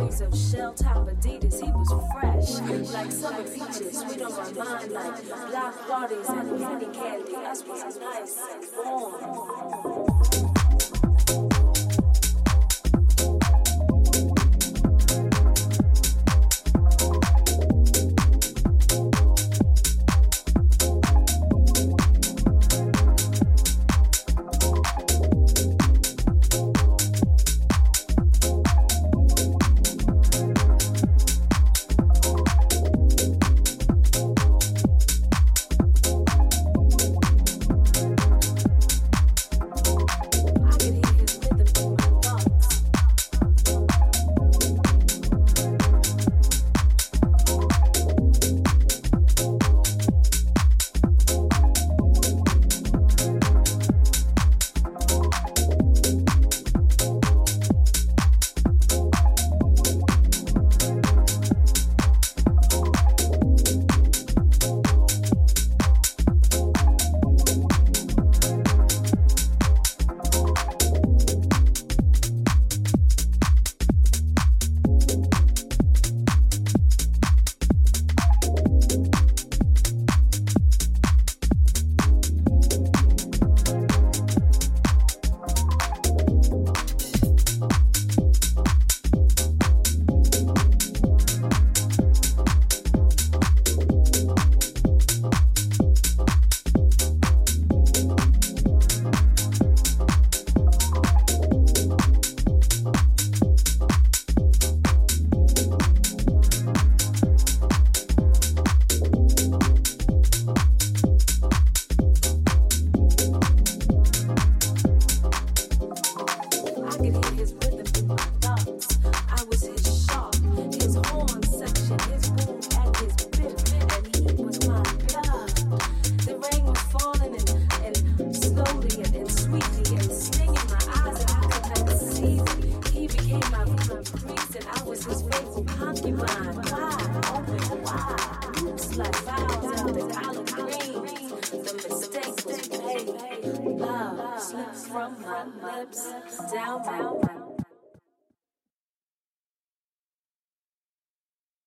of shell top Adidas. He was fresh, like summer peaches. We don't mind like block parties and candy candy. Us was nice and warm.